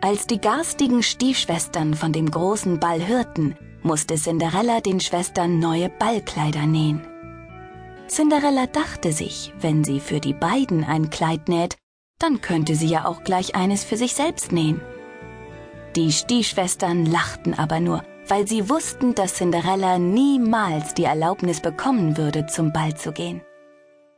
Als die garstigen Stiefschwestern von dem großen Ball hörten, musste Cinderella den Schwestern neue Ballkleider nähen. Cinderella dachte sich, wenn sie für die beiden ein Kleid näht, dann könnte sie ja auch gleich eines für sich selbst nähen. Die Stiefschwestern lachten aber nur, weil sie wussten, dass Cinderella niemals die Erlaubnis bekommen würde, zum Ball zu gehen.